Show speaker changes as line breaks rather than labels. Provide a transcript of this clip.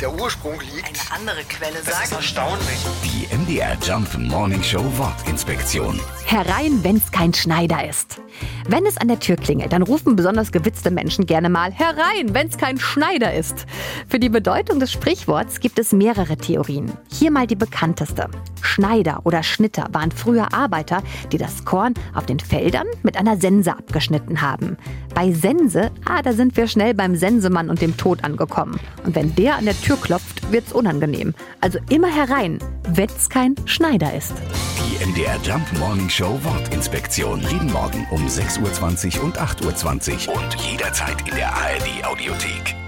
der Ursprung liegt.
Eine andere Quelle
Das ist
sagt.
erstaunlich.
Die MDR Jump Morning Show Wortinspektion.
Herein, wenn's kein Schneider ist. Wenn es an der Tür klingelt, dann rufen besonders gewitzte Menschen gerne mal herein, wenn's kein Schneider ist. Für die Bedeutung des Sprichworts gibt es mehrere Theorien. Hier mal die bekannteste. Schneider oder Schnitter waren früher Arbeiter, die das Korn auf den Feldern mit einer Sense abgeschnitten haben. Bei Sense, ah, da sind wir schnell beim Sensemann und dem Tod angekommen. Und wenn der an der Tür klopft, wird's unangenehm. Also immer herein, wenn's kein Schneider ist.
Die MDR Jump Morning Show Wortinspektion. Jeden Morgen um 6.20 Uhr und 8.20 Uhr und jederzeit in der ARD Audiothek.